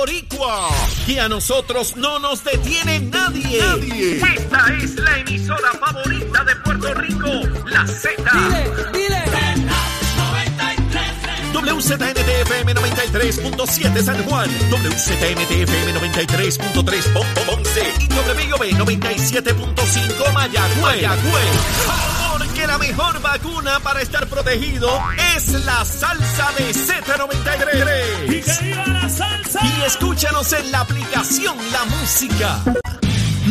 boricua. Que a nosotros no nos detiene nadie. Nadie. Esta es la emisora favorita de Puerto Rico, la Z. Dile, dile. WZNTFM 93.7 San Juan, WZMTFM 93.3 Ponce y WB 97.5 Mayagüez. Mayagüez. La mejor vacuna para estar protegido es la salsa de Z93. ¡Y que viva la salsa! Y escúchanos en la aplicación La Música.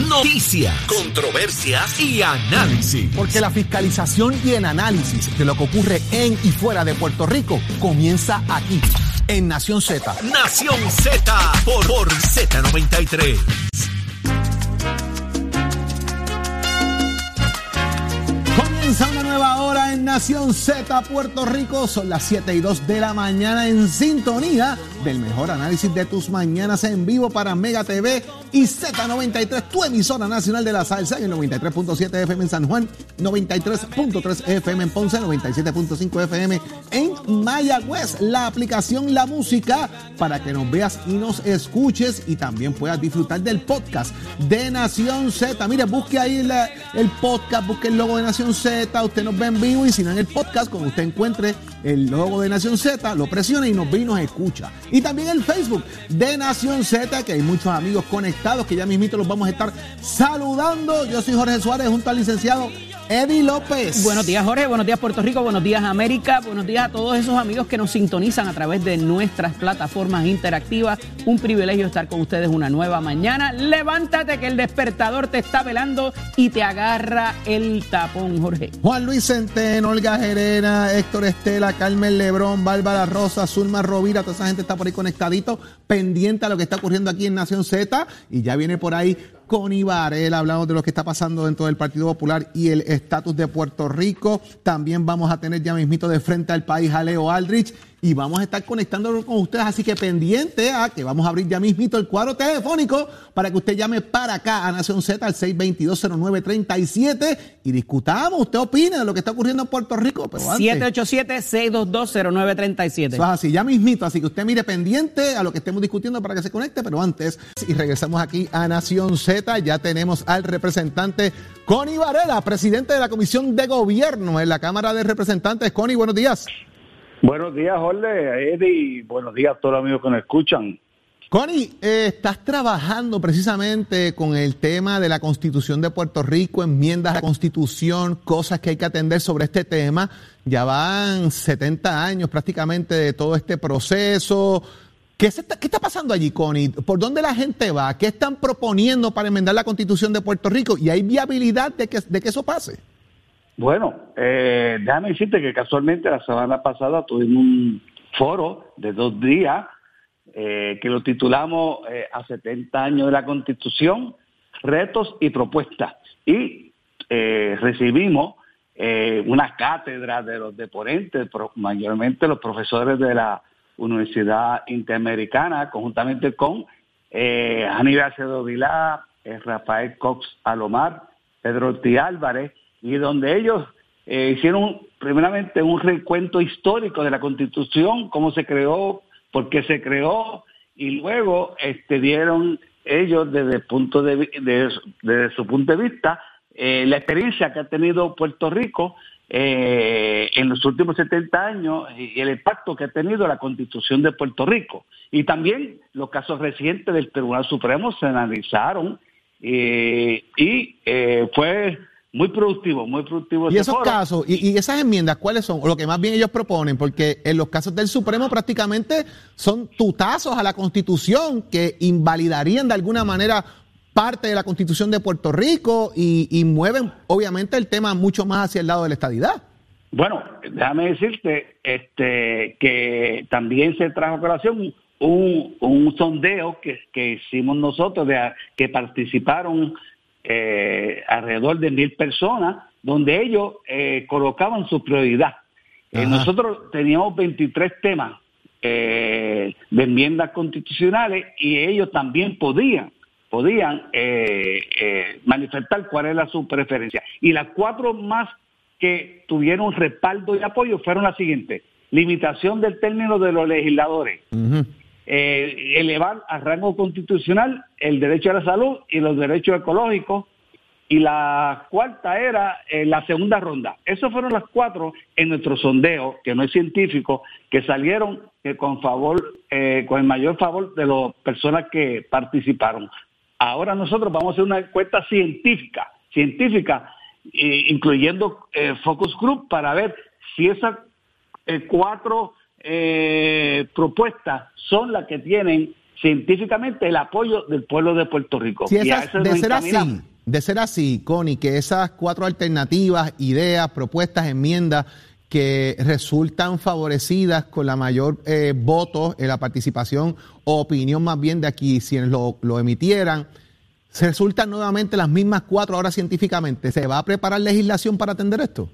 Noticias, controversias y análisis. Porque la fiscalización y el análisis de lo que ocurre en y fuera de Puerto Rico comienza aquí, en Nación Z. Nación Z por, por Z93. Una nueva hora en Nación Z Puerto Rico. Son las 7 y 2 de la mañana en sintonía del mejor análisis de tus mañanas en vivo para Mega TV y Z93, tu emisora nacional de la salsa, en el 93.7 FM en San Juan, 93.3 FM en Ponce, 97.5 FM en Mayagüez. La aplicación La Música para que nos veas y nos escuches y también puedas disfrutar del podcast de Nación Z. Mire, busque ahí el podcast, busque el logo de Nación Z, usted nos ve en vivo y si no en el podcast, cuando usted encuentre el logo de Nación Z, lo presiona y nos ve y nos escucha. Y también el Facebook de Nación Z, que hay muchos amigos conectados que ya mismito los vamos a estar saludando. Yo soy Jorge Suárez junto al licenciado Eddie López. Buenos días Jorge, buenos días Puerto Rico, buenos días América, buenos días a todos esos amigos que nos sintonizan a través de nuestras plataformas interactivas. Un privilegio estar con ustedes una nueva mañana. Levántate que el despertador te está velando y te agarra el tapón, Jorge. Juan Luis Centeno, Olga Gerena, Héctor Estela, Carmen Lebrón, Bárbara Rosa, Zulma Rovira, toda esa gente está por ahí conectadito, pendiente a lo que está ocurriendo aquí en Nación Z. Y ya viene por ahí Connie Varela, hablamos de lo que está pasando dentro del Partido Popular y el estatus de Puerto Rico. También vamos a tener ya mismito de frente al país a Leo Aldrich y vamos a estar conectándolo con ustedes, así que pendiente a que vamos a abrir ya mismito el cuadro telefónico para que usted llame para acá a Nación Z al 622-0937 y discutamos, usted opina de lo que está ocurriendo en Puerto Rico. Pero antes, 787-622-0937. eso es así, ya mismito, así que usted mire pendiente a lo que estemos discutiendo para que se conecte, pero antes, y regresamos aquí a Nación Z, ya tenemos al representante Connie Varela, presidente de la Comisión de Gobierno en la Cámara de Representantes. Connie, buenos días. Buenos días, Jorge, Eddie. Buenos días a todos los amigos que nos escuchan. Connie, eh, estás trabajando precisamente con el tema de la Constitución de Puerto Rico, enmiendas a la Constitución, cosas que hay que atender sobre este tema. Ya van 70 años prácticamente de todo este proceso. ¿Qué, se está, qué está pasando allí, Connie? ¿Por dónde la gente va? ¿Qué están proponiendo para enmendar la Constitución de Puerto Rico? ¿Y hay viabilidad de que, de que eso pase? Bueno, eh, déjame decirte que casualmente la semana pasada tuvimos un foro de dos días eh, que lo titulamos eh, A 70 años de la Constitución, retos y propuestas. Y eh, recibimos una cátedra de los deponentes, mayormente los profesores de la Universidad Interamericana, conjuntamente con eh, Aníbal Acevedo Vilá, Rafael Cox Alomar, Pedro Ortiz Álvarez, y donde ellos eh, hicieron primeramente un recuento histórico de la Constitución, cómo se creó, por qué se creó, y luego este, dieron ellos desde, punto de, su punto de vista eh, la experiencia que ha tenido Puerto Rico eh, en los últimos 70 años y el impacto que ha tenido la Constitución de Puerto Rico. Y también los casos recientes del Tribunal Supremo se analizaron eh, y eh, fue muy productivo, muy productivo. Y esos foro. casos, y, y esas enmiendas, ¿cuáles son? O lo que más bien ellos proponen, porque en los casos del Supremo prácticamente son tutazos a la Constitución que invalidarían de alguna manera parte de la Constitución de Puerto Rico y, y mueven obviamente el tema mucho más hacia el lado de la estadidad. Bueno, déjame decirte este, que también se trajo a colación un, un sondeo que, que hicimos nosotros, de, que participaron eh, alrededor de mil personas, donde ellos eh, colocaban su prioridad. Eh, nosotros teníamos 23 temas de enmiendas constitucionales y ellos también podían podían manifestar cuál era su preferencia. Y las cuatro más que tuvieron respaldo y apoyo fueron las siguientes. Limitación del término de los legisladores. Eh, elevar a rango constitucional el derecho a la salud y los derechos ecológicos. Y la cuarta era eh, la segunda ronda. Esas fueron las cuatro en nuestro sondeo, que no es científico, que salieron eh, con favor, con el mayor favor de las personas que participaron. Ahora nosotros vamos a hacer una encuesta científica, científica, incluyendo focus group, para ver si esas cuatro eh, propuestas son las que tienen científicamente el apoyo del pueblo de Puerto Rico. de ser así, de ser así, Connie, que esas cuatro alternativas, ideas, propuestas, enmiendas que resultan favorecidas con la mayor eh, voto en la participación o opinión más bien de aquí, si lo, lo emitieran, se resultan nuevamente las mismas cuatro ahora científicamente. ¿Se va a preparar legislación para atender esto?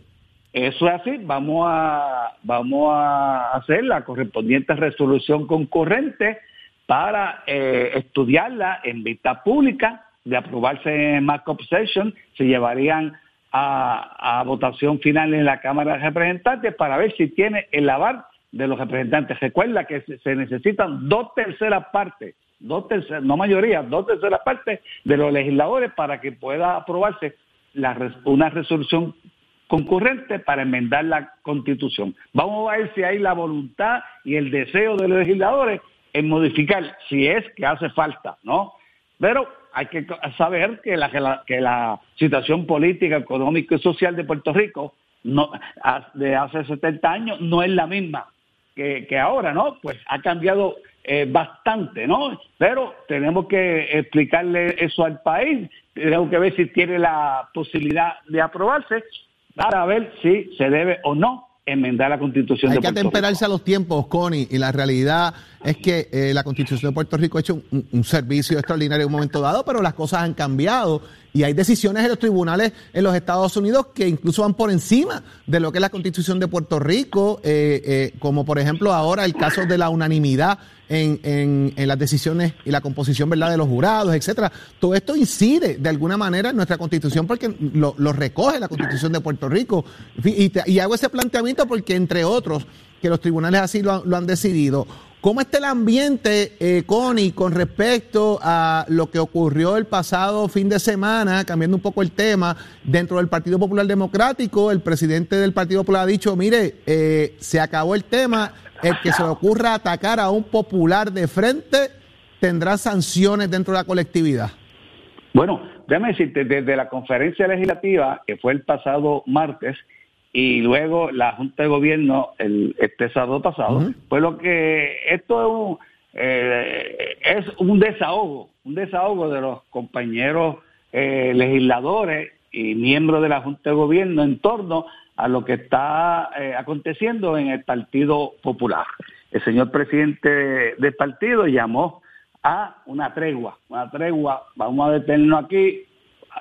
Eso es así, vamos a, vamos a hacer la correspondiente resolución concurrente para eh, estudiarla en vista pública, de aprobarse en markup session, se llevarían a, votación final en la Cámara de Representantes para ver si tiene el aval de los representantes. Recuerda que se, necesitan dos terceras partes, dos terceras, no mayoría, dos terceras partes de los legisladores para que pueda aprobarse una resolución concurrente para enmendar la constitución. Vamos a ver si hay la voluntad y el deseo de los legisladores en modificar, si es que hace falta, ¿no? Pero hay que saber que la, situación política, económica y social de Puerto Rico de hace 70 años no es la misma que, que ahora, ¿no? Pues ha cambiado eh, bastante, ¿no? Pero tenemos que explicarle eso al país, tenemos que ver si tiene la posibilidad de aprobarse para ver si se debe o no enmendar la constitución Hay de Puerto Rico. Hay que atemperarse a los tiempos, Connie, y la realidad es que eh, la constitución de Puerto Rico ha hecho un, servicio extraordinario en un momento dado, pero las cosas han cambiado y hay decisiones en los tribunales en los Estados Unidos que incluso van por encima de lo que es la constitución de Puerto Rico, eh, eh, como por ejemplo ahora el caso de la unanimidad en, en, las decisiones y la composición verdad de los jurados, etcétera. Todo esto incide de alguna manera en nuestra constitución porque lo, recoge la constitución de Puerto Rico. Y, y, hago ese planteamiento porque, entre otros, que los tribunales así lo, lo han decidido. ¿Cómo está el ambiente, eh, Connie, con respecto a lo que ocurrió el pasado fin de semana, cambiando un poco el tema, dentro del Partido Popular Democrático? El presidente del Partido Popular ha dicho, mire, eh, se acabó el tema, el que se le ocurra atacar a un popular de frente tendrá sanciones dentro de la colectividad. Bueno, déjame decirte, desde la conferencia legislativa, que fue el pasado martes, y luego la Junta de Gobierno el, este sábado pasado, pues lo que esto es un, eh, es un desahogo, un desahogo de los compañeros eh, legisladores y miembros de la Junta de Gobierno en torno a lo que está eh, aconteciendo en el Partido Popular. El señor presidente del partido llamó a una tregua, una tregua, vamos a detenernos aquí,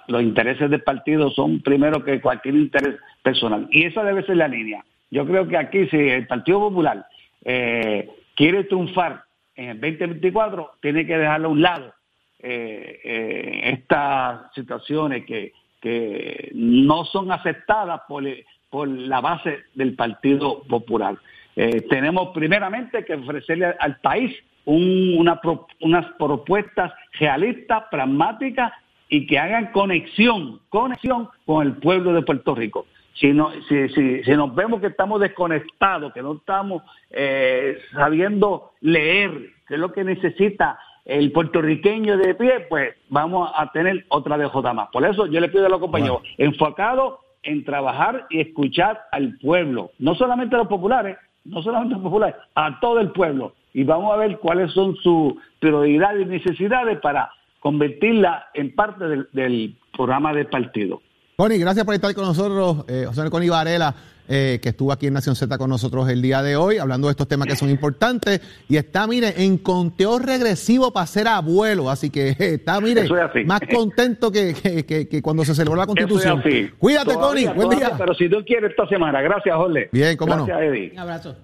los intereses del partido son primero que cualquier interés personal. Y esa debe ser la línea. Yo creo que aquí, si el Partido Popular eh, quiere triunfar en el 2024, tiene que dejarlo a un lado eh, eh, estas situaciones que, que no son aceptadas por, por la base del Partido Popular. tenemos primeramente que ofrecerle al país una, unas propuestas realistas, pragmáticas y que hagan conexión, conexión con el pueblo de Puerto Rico. Si, no, si, si, si nos vemos que estamos desconectados, que no estamos eh, sabiendo leer, qué es lo que necesita el puertorriqueño de pie, pues vamos a tener otra DJ más. Por eso yo le pido a los compañeros, enfocado en trabajar y escuchar al pueblo, no solamente a los populares, no solamente a los populares, a todo el pueblo. Y vamos a ver cuáles son sus prioridades y necesidades para convertirla en parte del, programa del partido. Connie, gracias por estar con nosotros, eh, José Connie Varela, eh, que estuvo aquí en Nación Z con nosotros el día de hoy, hablando de estos temas que son importantes. Y está, mire, en conteo regresivo para ser abuelo. Así que está, mire, más contento que, cuando se celebró la Constitución. Cuídate, Connie. Buen día. Pero si tú quieres esta semana. Gracias, Jorge. Bien, cómo gracias, no. Eddie. Un abrazo.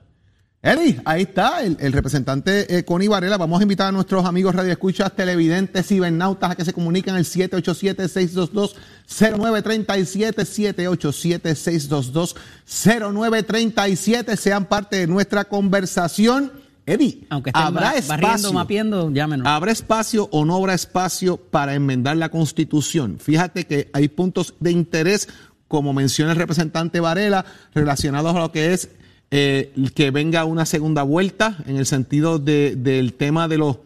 Eddie, ahí está el, representante eh, Connie Varela. Vamos a invitar a nuestros amigos radioescuchas, televidentes, cibernautas a que se comuniquen al 787-622-0937, 787-622-0937. Sean parte de nuestra conversación Eddie, Aunque estén ¿habrá ba- barriendo, espacio, mapeando, llámenos. ¿Habrá espacio o no habrá espacio para enmendar la Constitución? Fíjate que hay puntos de interés, como menciona el representante Varela, relacionados a lo que es eh, que venga una segunda vuelta en el sentido de- del tema de los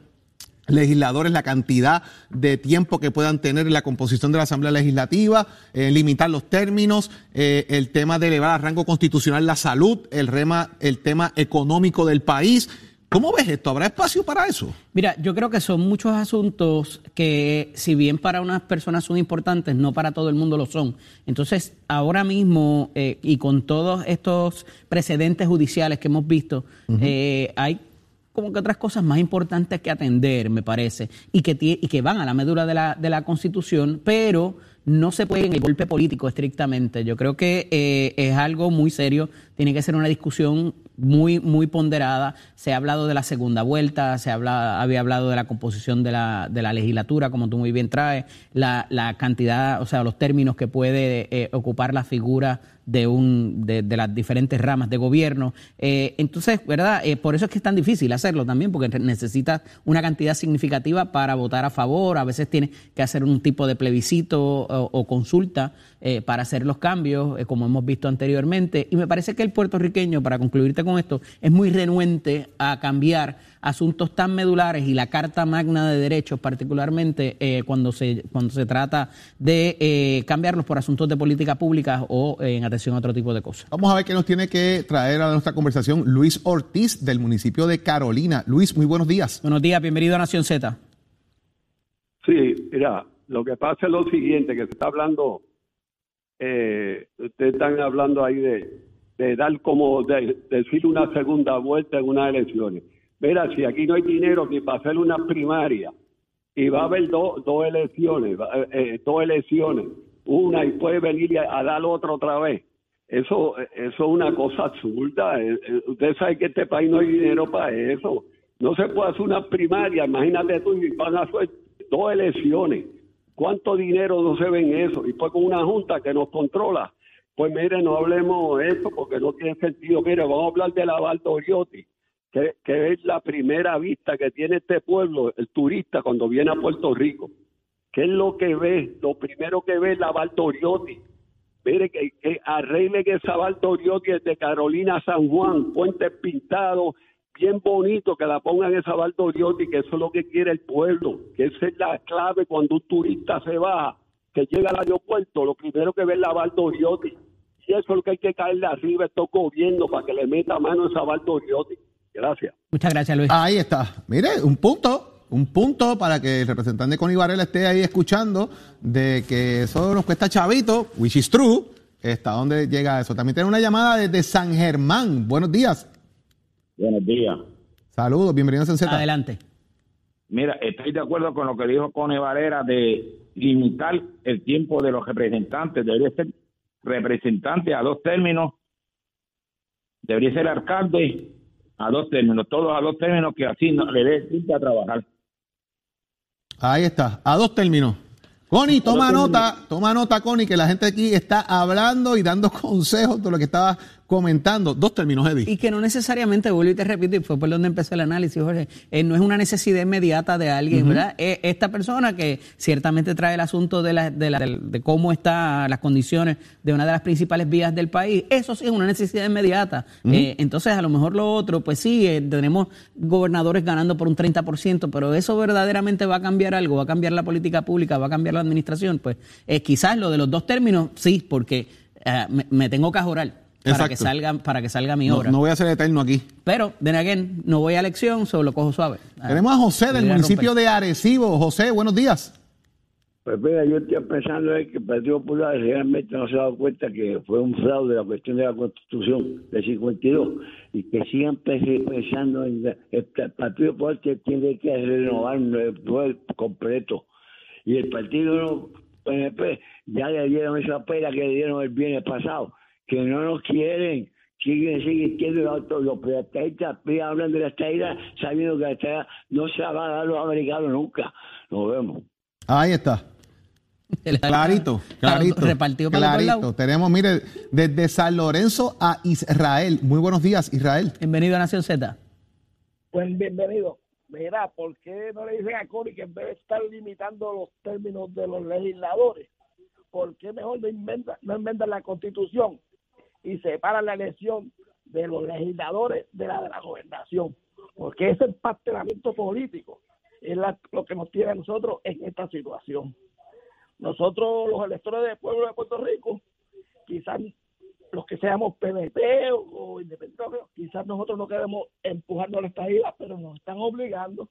legisladores, la cantidad de tiempo que puedan tener en la composición de la Asamblea Legislativa, eh, limitar los términos, eh, el tema de elevar a rango constitucional la salud, el, rema, el tema económico del país. ¿Cómo ves esto? ¿Habrá espacio para eso? Mira, yo creo que son muchos asuntos que, si bien para unas personas son importantes, no para todo el mundo lo son. Entonces, ahora mismo, eh, y con todos estos precedentes judiciales que hemos visto, eh, hay como que otras cosas más importantes que atender, me parece, y que, y que van a la médula de la, de la Constitución, pero no se puede en el golpe político estrictamente. Yo creo que eh, es algo muy serio, tiene que ser una discusión muy, muy ponderada. Se ha hablado de la segunda vuelta, se habla, había hablado de la composición de la, de la legislatura, como tú muy bien traes, la, la cantidad, o sea, los términos que puede eh, ocupar la figura de un de, de las diferentes ramas de gobierno. Eh, entonces, ¿verdad? Eh, por eso es que es tan difícil hacerlo también, porque necesitas una cantidad significativa para votar a favor. A veces tienes que hacer un tipo de plebiscito o, o consulta eh, para hacer los cambios, eh, como hemos visto anteriormente. Y me parece que el puertorriqueño, para concluirte con esto, es muy renuente a cambiar asuntos tan medulares y la Carta Magna de Derechos, particularmente eh, cuando, se, cuando se trata de eh, cambiarlos por asuntos de política pública o eh, en atención a otro tipo de cosas. Vamos a ver qué nos tiene que traer a nuestra conversación Luis Ortiz del municipio de Carolina. Luis, muy buenos días. Buenos días, bienvenido a Nación Z. Sí, mira, lo que pasa es lo siguiente, que se está hablando, eh, ustedes están hablando ahí de, dar como, de, decir una segunda vuelta en unas elecciones. Mira, si aquí no hay dinero ni para hacer una primaria, y va a haber dos dos elecciones, eh, eh, dos elecciones, una y puede venir a, a dar otra otra vez. Eso, eso es una cosa absurda. Eh, Usted sabe que este país no hay dinero para eso. No se puede hacer una primaria. Imagínate tú, y van a hacer dos elecciones. ¿Cuánto dinero no se ve en eso? Y pues con una junta que nos controla. Pues mire, no hablemos de eso porque no tiene sentido. Mire, vamos a hablar de la Valdoriotti, que, que es la primera vista que tiene este pueblo, el turista, cuando viene a Puerto Rico. ¿Qué es lo que ve? Lo primero que ve es la Valdoriotti. Mire, que, que arreglen esa Valdoriotti desde Carolina San Juan, puentes pintados, bien bonito, que la pongan esa Valdoriotti, que eso es lo que quiere el pueblo, que esa es la clave cuando un turista se baja, que llega al aeropuerto, lo primero que ve es la Valdoriotti. Y eso es lo que hay que caerle arriba a estos gobiernos para que le meta mano a esa Valdoriotti. Gracias. Muchas gracias, Luis. Ahí está. Mire, un punto, un punto para que el representante Connie Varela esté ahí escuchando de que eso nos cuesta chavito, which is true. ¿Hasta dónde llega eso? También tenemos una llamada desde San Germán. Buenos días. Buenos días. Saludos, bienvenidos a Z. Adelante. Mira, estoy de acuerdo con lo que dijo Cone Varela de limitar el tiempo de los representantes. Debería ser representante a dos términos. Debería ser alcalde a dos términos. Todos a dos términos que así no, le dé tiempo a trabajar. Ahí está, a dos términos. Connie, toma nota, toma nota, Connie, que la gente aquí está hablando y dando consejos de lo que estaba comentando. Dos términos, Eddie. Y que no necesariamente, vuelvo y te repito, y fue por donde empezó el análisis, Jorge, eh, no es una necesidad inmediata de alguien, ¿verdad? Eh, esta persona que ciertamente trae el asunto de, la, de, la- de cómo están las condiciones de una de las principales vías del país, eso sí es una necesidad inmediata. Eh, entonces, a lo mejor lo otro, pues sí, tenemos gobernadores ganando por un 30%, pero eso verdaderamente va a cambiar algo, va a cambiar la política pública, va a cambiar la administración, pues quizás lo de los dos términos, sí, porque me, me tengo que ajorar. Para que, salga, para que salga mi obra. no voy a ser eterno aquí. Pero, de again, no voy a elección, solo lo cojo suave. Ah, Tenemos a José del municipio de Arecibo. José, buenos días. Pues mira, yo estoy pensando en que el Partido Popular realmente no se ha dado cuenta que fue un fraude la cuestión de la Constitución del 52 y que sigan pe- pensando en el, el Partido Popular que tiene que renovar el poder completo y el Partido PNP ya le dieron esa pela que le dieron el viernes pasado, que no nos quieren. Siguen, siguen siendo los, los privatistas, hablan de la estadía sabiendo que la estadía no se la va a dar a los americanos nunca. Nos vemos. Ahí está. Clarito, clarito. Repartido para clarito. Tenemos, mire, desde San Lorenzo a Israel. Muy buenos días, Israel. Bienvenido a Nación Z. Pues bienvenido. Mira, ¿por qué no le dicen a Cori que en vez de estar limitando los términos de los legisladores, ¿por qué mejor no inventan, no inventan la constitución y separan la elección de los legisladores de la de la gobernación? Porque ese empastelamiento político es lo que nos tiene a nosotros en esta situación. Nosotros, los electores del pueblo de Puerto Rico, quizás los que seamos PNP o, independientes, quizás nosotros no queremos empujarnos a la estadía, pero nos están obligando.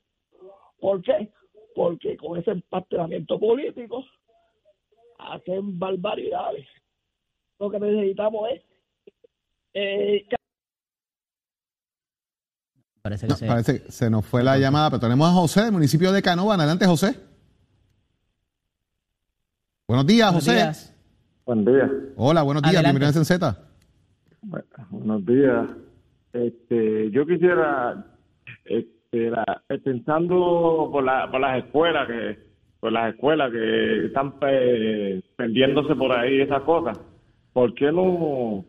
¿Por qué? Porque con ese empastelamiento político hacen barbaridades. Lo que necesitamos es eh, Parece que, se... parece se nos fue la llamada, pero tenemos a José del municipio de Canova. Adelante, José. Buenos días, José. Buen día. Hola, buenos días. Bienvenido en Z. buenos días. Este, yo quisiera, este, pensando por, la, por las escuelas que, por las escuelas que están pendiéndose por ahí esas cosas, ¿por qué no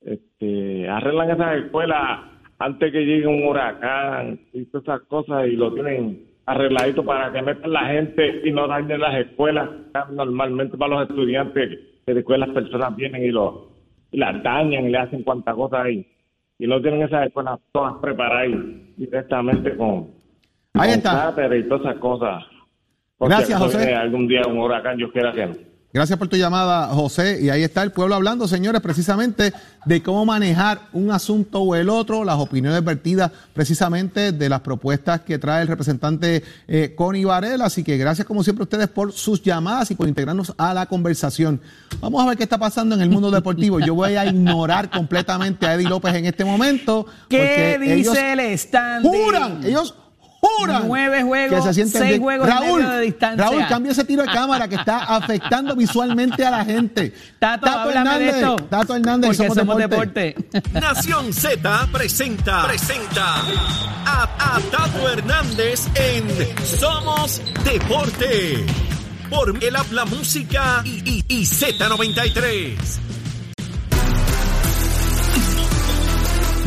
este, arreglan esas escuelas antes que llegue un huracán y todas esas cosas y lo tienen arregladito para que metan la gente y no dañen las escuelas. Normalmente para los estudiantes, que después las personas vienen y, lo, las dañan y le hacen cuantas cosas ahí. Y no tienen esas escuelas todas preparadas directamente con, ahí está. y todas esas cosas. Gracias, José. Algún día un huracán, yo quiera que no. Gracias por tu llamada, José. Y ahí está el pueblo hablando, señores, precisamente de cómo manejar un asunto o el otro, las opiniones vertidas precisamente de las propuestas que trae el representante eh, Connie Varela. Así que gracias como siempre a ustedes por sus llamadas y por integrarnos a la conversación. Vamos a ver qué está pasando en el mundo deportivo. Yo voy a ignorar completamente a Eddie López en este momento. ¿Qué dice el stand? Juran, ellos juran nueve juegos, que se seis juegos Raúl, de distancia. Raúl, cambia ese tiro de cámara que está afectando visualmente a la gente. Tato, Tato Hernández, de esto, Tato Hernández, somos, somos deporte. Nación Z presenta, presenta a, a Tato Hernández en Somos Deporte por el Habla Música y, y, y Z93.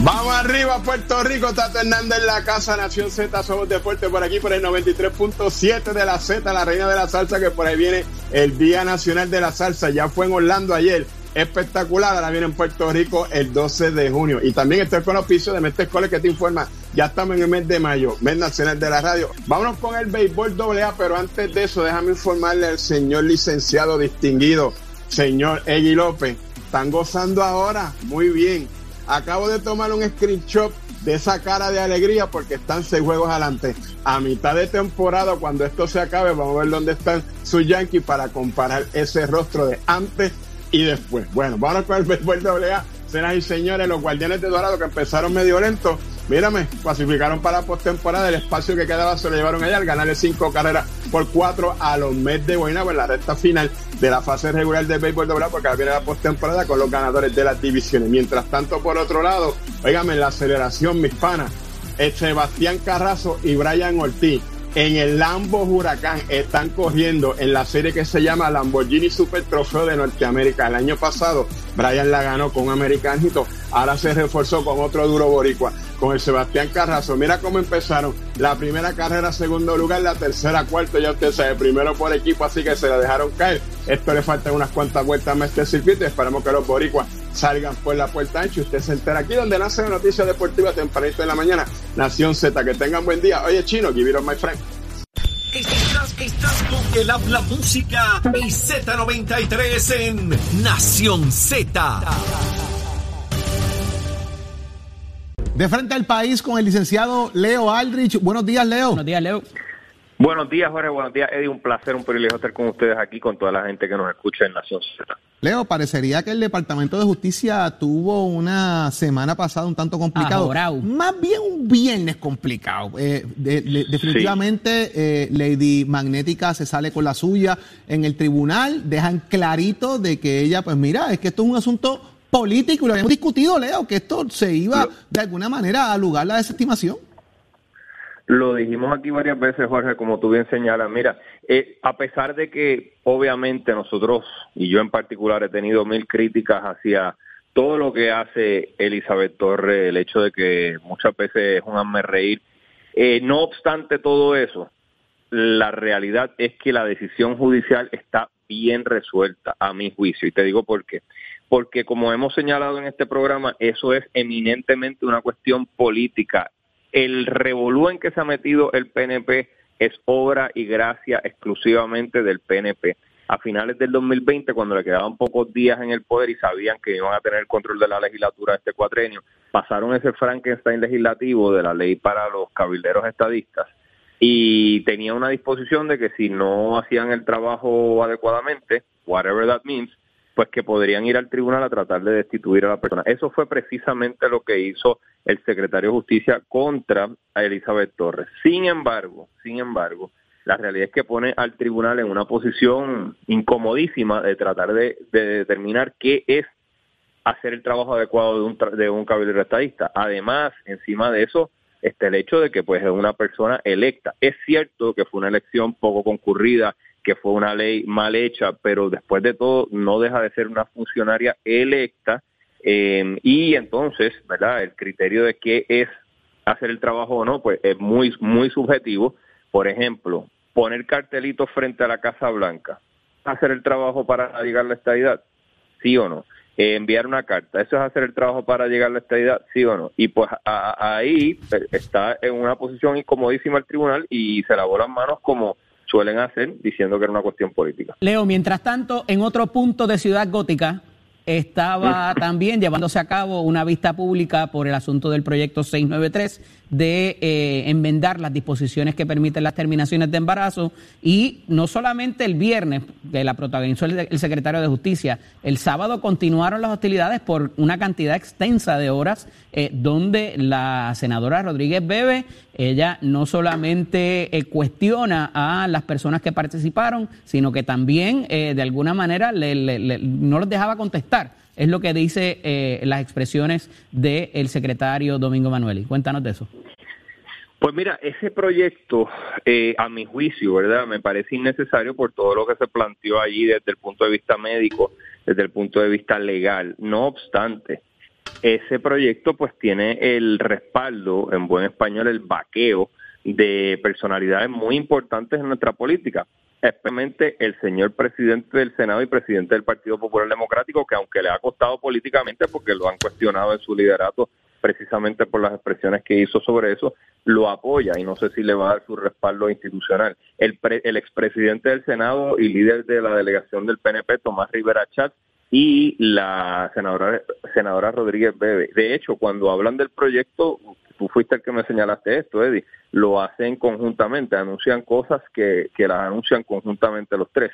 Vamos arriba, Puerto Rico. Tato Hernández en la casa, Nación Z. Somos Deporte por aquí, por el 93.7 de la Z, la reina de la salsa, que por ahí viene el Día Nacional de la Salsa. Ya fue en Orlando ayer. Espectacular. Ahora viene en Puerto Rico el 12 de junio. Y también estoy con los pisos de Mestre Cole que te informa. Ya estamos en el mes de mayo, mes nacional de la radio. Vámonos con el béisbol AA, pero antes de eso, déjame informarle al señor licenciado distinguido, señor Egui López. Están gozando ahora. Muy bien Acabo de tomar un screenshot de esa cara de alegría porque están seis juegos adelante. A mitad de temporada, cuando esto se acabe, vamos a ver dónde están sus Yankees para comparar ese rostro de antes y después. Bueno, vamos con el béisbol AA. Señoras y señores, los Guardianes de Dorado que empezaron medio lento, mírame, clasificaron para la postemporada. El espacio que quedaba se lo llevaron allá al ganarle cinco carreras por cuatro a los Mets de Guaynabo en la recta final de la fase regular del béisbol doblado porque viene la postemporada con los ganadores de las divisiones. Mientras tanto, por otro lado, oígame, la aceleración, mis panas, Sebastián Carrazo y Brian Ortiz en el Lambo Huracán están corriendo en la serie que se llama Lamborghini Super Trofeo de Norteamérica. El año pasado Brian la ganó con un americanito, ahora se reforzó con otro duro boricua, con el Sebastián Carrazo. Mira cómo empezaron. La primera carrera, segundo lugar, la tercera, cuarto, ya usted sabe, primero por equipo, así que se la dejaron caer. Esto le falta unas cuantas vueltas más este circuito y esperamos que los boricuas salgan por la puerta ancha. Usted se entera aquí donde nace la noticia deportiva tempranito en la mañana. Nación Z, que tengan buen día. Oye, chino, give it my friend. Estás, estás con el habla música y Z93 en Nación Z. De frente al país con el licenciado Leo Aldrich. Buenos días, Leo. Buenos días, Leo. Buenos días, Jorge. Buenos días, Eddie. Un placer, un privilegio estar con ustedes aquí, con toda la gente que nos escucha en Nación Z. Leo, parecería que el Departamento de Justicia tuvo una semana pasada un tanto complicado. Más bien un viernes complicado. Eh, definitivamente, eh, Lady Magnética se sale con la suya en el tribunal. Dejan clarito de que ella, pues mira, es que esto es un asunto político y lo habíamos discutido, Leo, que esto se iba de alguna manera a lugar la desestimación. Lo dijimos aquí varias veces, Jorge, como tú bien señalas. Mira, eh, a pesar de que obviamente nosotros, y yo en particular, he tenido mil críticas hacia todo lo que hace Elizabeth Torres, el hecho de que muchas veces es un hazme reír. Eh, no obstante todo eso, la realidad es que la decisión judicial está bien resuelta a mi juicio. Y te digo por qué. Porque como hemos señalado en este programa, eso es eminentemente una cuestión política. El revolú en que se ha metido el PNP es obra y gracia exclusivamente del PNP a finales del 2020, cuando le quedaban pocos días en el poder y sabían que iban a tener el control de la legislatura este cuatrenio, pasaron ese Frankenstein legislativo de la ley para los cabilderos estadistas y tenía una disposición de que si no hacían el trabajo adecuadamente, whatever that means, pues que podrían ir al tribunal a tratar de destituir a la persona. Eso fue precisamente lo que hizo el secretario de Justicia contra Elizabeth Torres. Sin embargo, sin embargo, la realidad es que pone al tribunal en una posición incomodísima de tratar de, determinar qué es hacer el trabajo adecuado de un, de un caballero estadista. Además, encima de eso, está el hecho de que pues es una persona electa. Es cierto que fue una elección poco concurrida, que fue una ley mal hecha, pero después de todo no deja de ser una funcionaria electa eh, y entonces, ¿verdad? El criterio de qué es hacer el trabajo o no, pues es muy, muy subjetivo. Por ejemplo, poner cartelitos frente a la Casa Blanca, hacer el trabajo para llegar a la estadidad, sí o no. Eh, enviar una carta, eso es hacer el trabajo para llegar a la estadidad, sí o no. Y pues ahí está en una posición incomodísima el tribunal y se lavó manos como suelen hacer, diciendo que era una cuestión política. Leo, mientras tanto, en otro punto de Ciudad Gótica, estaba también llevándose a cabo una vista pública por el asunto del proyecto 693 de eh, enmendar las disposiciones que permiten las terminaciones de embarazo. Y no solamente el viernes, que la protagonizó el, secretario de Justicia, el sábado continuaron las hostilidades por una cantidad extensa de horas eh, donde la senadora Rodríguez Bebe, ella no solamente eh, cuestiona a las personas que participaron, sino que también de alguna manera no los dejaba contestar es lo que dice eh, las expresiones del secretario Domingo Manueli. Cuéntanos de eso. Pues mira, ese proyecto, eh, a mi juicio, ¿verdad? Me parece innecesario por todo lo que se planteó allí desde el punto de vista médico, desde el punto de vista legal. No obstante, ese proyecto pues tiene el respaldo, en buen español, el vaqueo de personalidades muy importantes en nuestra política especialmente el señor presidente del Senado y presidente del Partido Popular Democrático, que aunque le ha costado políticamente porque lo han cuestionado en su liderato precisamente por las expresiones que hizo sobre eso, lo apoya y no sé si le va a dar su respaldo institucional. El, el expresidente del Senado y líder de la delegación del PNP, Tomás Rivera Chat, y la senadora, senadora Rodríguez Bebe. De hecho, cuando hablan del proyecto, tú fuiste el que me señalaste esto, Eddie, lo hacen conjuntamente, anuncian cosas que, que las anuncian conjuntamente los tres.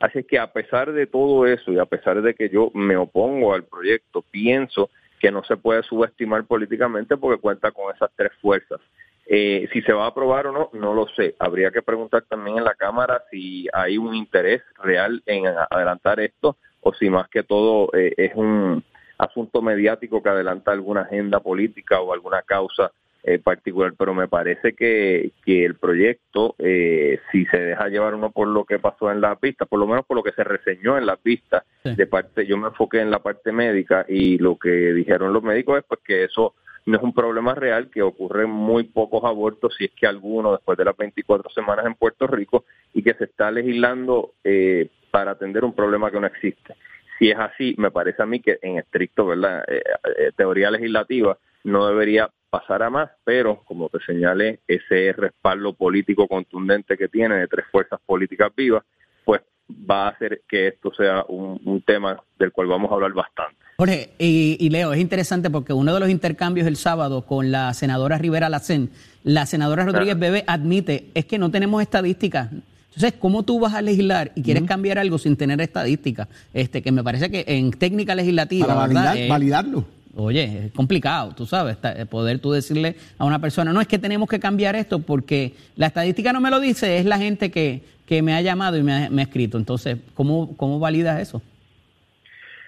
Así que a pesar de todo eso y a pesar de que yo me opongo al proyecto, pienso que no se puede subestimar políticamente porque cuenta con esas tres fuerzas. Eh, si se va a aprobar o no, no lo sé. Habría que preguntar también en la Cámara si hay un interés real en adelantar esto o si más que todo eh, es un asunto mediático que adelanta alguna agenda política o alguna causa eh, particular, pero me parece que, que el proyecto, eh, si se deja llevar uno por lo que pasó en la pista, por lo menos por lo que se reseñó en la pista, de parte, yo me enfoqué en la parte médica y lo que dijeron los médicos es pues que eso no es un problema real, que ocurren muy pocos abortos, si es que alguno, después de las 24 semanas en Puerto Rico, y que se está legislando eh, para atender un problema que no existe si es así, me parece a mí que en estricto, ¿verdad? Eh, eh, teoría legislativa no debería pasar a más, pero como te señalé, ese respaldo político contundente que tiene de tres fuerzas políticas vivas, pues va a hacer que esto sea un, tema del cual vamos a hablar bastante. Jorge, y, Leo, es interesante porque uno de los intercambios el sábado con la senadora Rivera Lacén, la senadora Rodríguez Bebe admite, es que no tenemos estadísticas, entonces, ¿cómo tú vas a legislar y quieres cambiar algo sin tener estadística? Este, que me parece que en técnica legislativa. Para eh, validarlo. Oye, es complicado, tú sabes, eh, poder tú decirle a una persona, no es que tenemos que cambiar esto porque la estadística no me lo dice, es la gente que, que me ha llamado y me ha, escrito. Entonces, ¿cómo, cómo validas eso?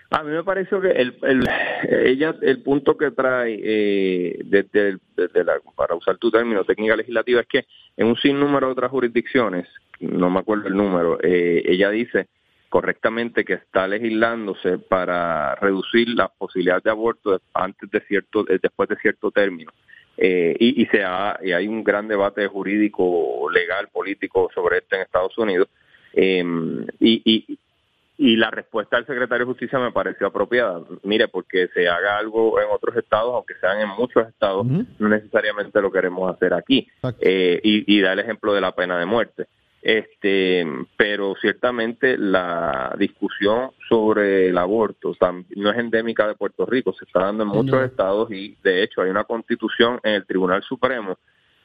A mí me pareció que el, el, ella, el punto que trae eh, desde, desde la, para usar tu término, técnica legislativa, es que en un sinnúmero de otras jurisdicciones no me acuerdo el número, eh, ella dice correctamente que está legislándose para reducir las posibilidades de aborto antes de cierto, eh, después de cierto término. Eh, y, y, se ha, y hay un gran debate jurídico, legal, político sobre esto en Estados Unidos. Em, y, y, y la respuesta del secretario de Justicia me pareció apropiada. Mire, porque se haga algo en otros estados, aunque sean en muchos estados, no necesariamente lo queremos hacer aquí. Eh, y, y da el ejemplo de la pena de muerte. Este, pero ciertamente la discusión sobre el aborto no es endémica de Puerto Rico, se está dando en muchos estados y de hecho hay una constitución en el Tribunal Supremo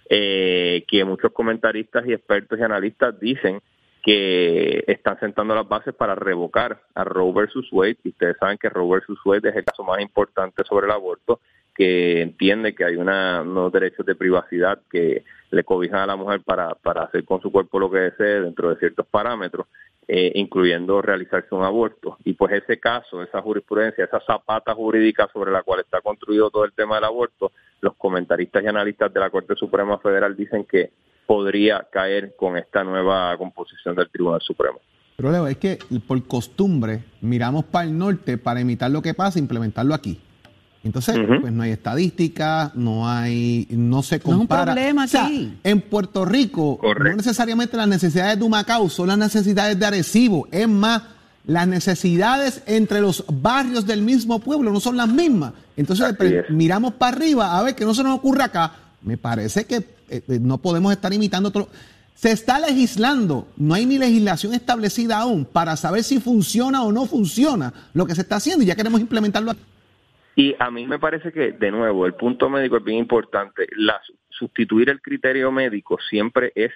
eh, que muchos comentaristas y expertos y analistas dicen que están sentando las bases para revocar a Roe versus Wade. Y ustedes saben que Roe versus Wade es el caso más importante sobre el aborto, que entiende que hay una, unos derechos de privacidad que le cobijan a la mujer para, para hacer con su cuerpo lo que desee dentro de ciertos parámetros, eh, incluyendo realizarse un aborto. Y pues ese caso, esa jurisprudencia, esa zapata jurídica sobre la cual está construido todo el tema del aborto, los comentaristas y analistas de la Corte Suprema Federal dicen que podría caer con esta nueva composición del Tribunal Supremo. Pero Leo, es que por costumbre miramos para el norte para imitar lo que pasa e implementarlo aquí. Entonces, pues no hay estadística, no hay, no se compara. No es un problema En Puerto Rico, no necesariamente las necesidades de Humacao son las necesidades de Arecibo. Es más, las necesidades entre los barrios del mismo pueblo no son las mismas. Entonces, pues, miramos para arriba a ver qué no se nos ocurre acá. Me parece que eh, eh, no podemos estar imitando otro. Se está legislando, no hay ni legislación establecida aún para saber si funciona o no funciona lo que se está haciendo y ya queremos implementarlo Y a mí me parece que, de nuevo, el punto médico es bien importante. La, sustituir el criterio médico siempre es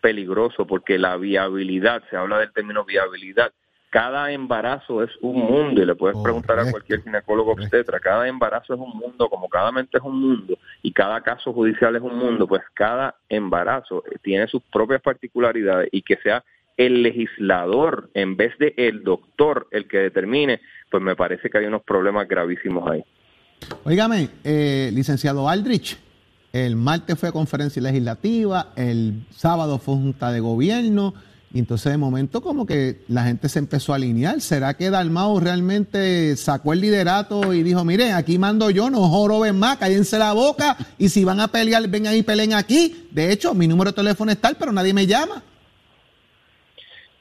peligroso porque la viabilidad, se habla del término viabilidad, cada embarazo es un mundo y le puedes preguntar a cualquier ginecólogo obstetra, cada embarazo es un mundo, como cada mente es un mundo y cada caso judicial es un mundo, pues cada embarazo tiene sus propias particularidades y que sea el legislador en vez de el doctor el que determine, pues me parece que hay unos problemas gravísimos ahí. Óigame, eh, licenciado Aldrich, el martes fue conferencia legislativa, el sábado fue junta de gobierno, y entonces de momento como que la gente se empezó a alinear. ¿Será que Dalmau realmente sacó el liderato y dijo, miren, aquí mando yo, no joroben más, cállense la boca y si van a pelear, vengan y peleen aquí? De hecho, mi número de teléfono es tal, pero nadie me llama.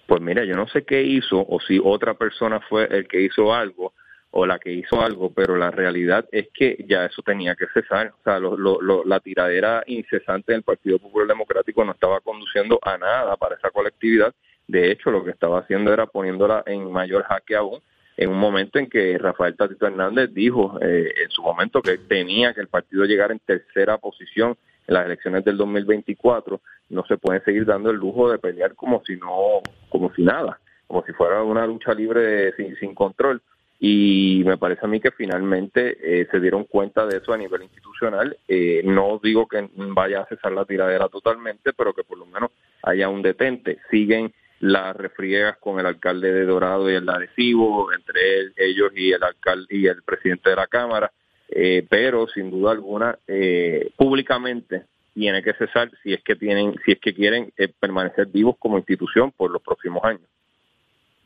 Pues mira, yo no sé qué hizo o si otra persona fue el que hizo algo o la que hizo algo, pero la realidad es que ya eso tenía que cesar. O sea, la tiradera incesante del Partido Popular Democrático no estaba conduciendo a nada para esa colectividad. De hecho, lo que estaba haciendo era poniéndola en mayor jaque aún en un momento en que Rafael Tatito Hernández dijo eh, en su momento que tenía que el partido llegar en tercera posición en las elecciones del 2024, no se puede seguir dando el lujo de pelear como si no, como si nada, como si fuera una lucha libre sin, sin control y me parece a mí que finalmente eh, se dieron cuenta de eso a nivel institucional. Eh, no digo que vaya a cesar la tiradera totalmente, pero que por lo menos haya un detente. Siguen las refriegas con el alcalde de Dorado y el adhesivo, entre ellos y el alcalde y el presidente de la Cámara, eh, pero sin duda alguna públicamente tiene que cesar si es que tienen, si es que quieren permanecer vivos como institución por los próximos años.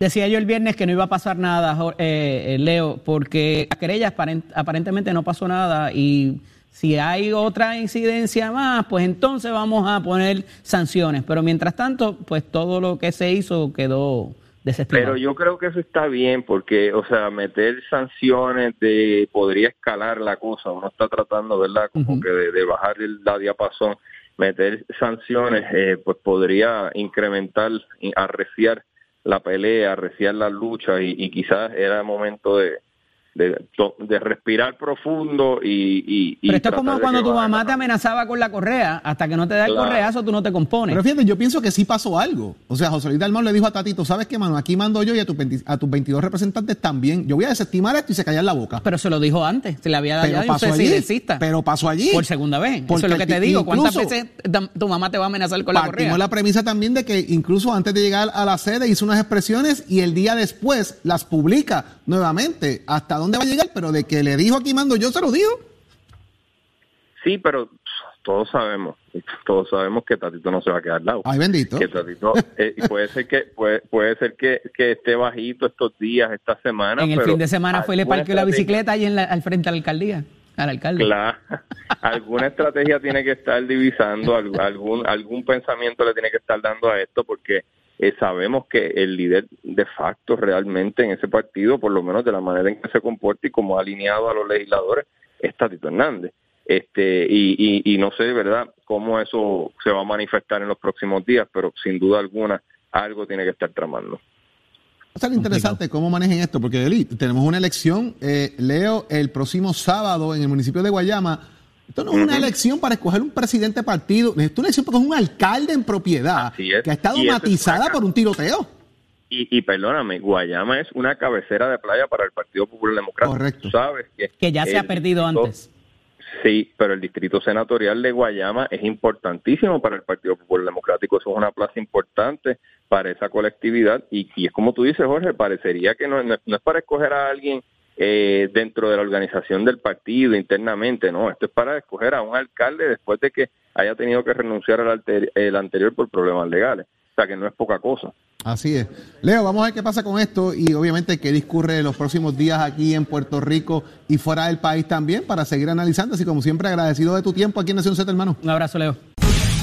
Decía yo el viernes que no iba a pasar nada, eh, eh, Leo, porque la querella aparentemente no pasó nada y si hay otra incidencia más, pues entonces vamos a poner sanciones. Pero mientras tanto, pues todo lo que se hizo quedó desestimado. Pero yo creo que eso está bien porque, o sea, meter sanciones de podría escalar la cosa. Uno está tratando, ¿verdad? Como que de, bajar el, la diapasón. Meter sanciones, eh, pues podría incrementar, arreciar la pelea, reciar la lucha y, y quizás era momento de, de, de, respirar profundo y... y Pero esto es como cuando tu mamá te amenazaba con la correa, hasta que no te da el correazo tú no te compones. Pero fíjate, yo pienso que sí pasó algo. O sea, José Luis Dalmau le dijo a Tatito, ¿sabes qué, mano? Aquí mando yo y a, tus a tus 22 representantes también. Yo voy a desestimar esto y se callan la boca. Pero se lo dijo antes, se le había dado pero pasó allí, Pero pasó allí. Por segunda vez. Eso es lo que te digo. ¿Cuántas veces tu mamá te va a amenazar con la correa? Partimos la premisa también de que incluso antes de llegar a la sede hizo unas expresiones y el día después las publica nuevamente. ¿Hasta dónde va a llegar? Pero de que le dijo aquí mando yo se lo digo. Sí, pero todos sabemos, todos sabemos que Tatito no se va a quedar lado. Ay, bendito. Que Tatito, eh, puede ser que puede, puede ser que, que, esté bajito estos días, esta semana. En el fin de semana fue le parqueó la bicicleta ahí en la, al frente de la alcaldía, al alcalde. Claro, alguna estrategia tiene que estar divisando, algún, algún pensamiento le tiene que estar dando a esto, porque eh, sabemos que el líder de facto realmente en ese partido, por lo menos de la manera en que se comporta y como ha alineado a los legisladores, es Tatito Hernández. Este, y, y, no sé, ¿verdad?, cómo eso se va a manifestar en los próximos días, pero sin duda alguna algo tiene que estar tramando. Va a ser interesante cómo manejen esto, porque tenemos una elección, eh, Leo, el próximo sábado en el municipio de Guayama esto no es una elección para escoger un presidente de partido, es una elección porque es un alcalde en propiedad que ha estado matizada por un tiroteo. Y, perdóname, Guayama es una cabecera de playa para el Partido Popular Democrático. Correcto. sabes que, ya se ha perdido antes. Sí, pero el distrito senatorial de Guayama es importantísimo para el Partido Popular Democrático. Eso es una plaza importante para esa colectividad. Y, es como tú dices, Jorge, parecería que no, no es para escoger a alguien eh, dentro de la organización del partido internamente, no, esto es para escoger a un alcalde después de que haya tenido que renunciar al el anterior por problemas legales. O sea que no es poca cosa. Así es. Leo, vamos a ver qué pasa con esto y obviamente qué discurre los próximos días aquí en Puerto Rico y fuera del país también para seguir analizando. Así como siempre, agradecido de tu tiempo aquí en Nación Z, hermano. Un abrazo, Leo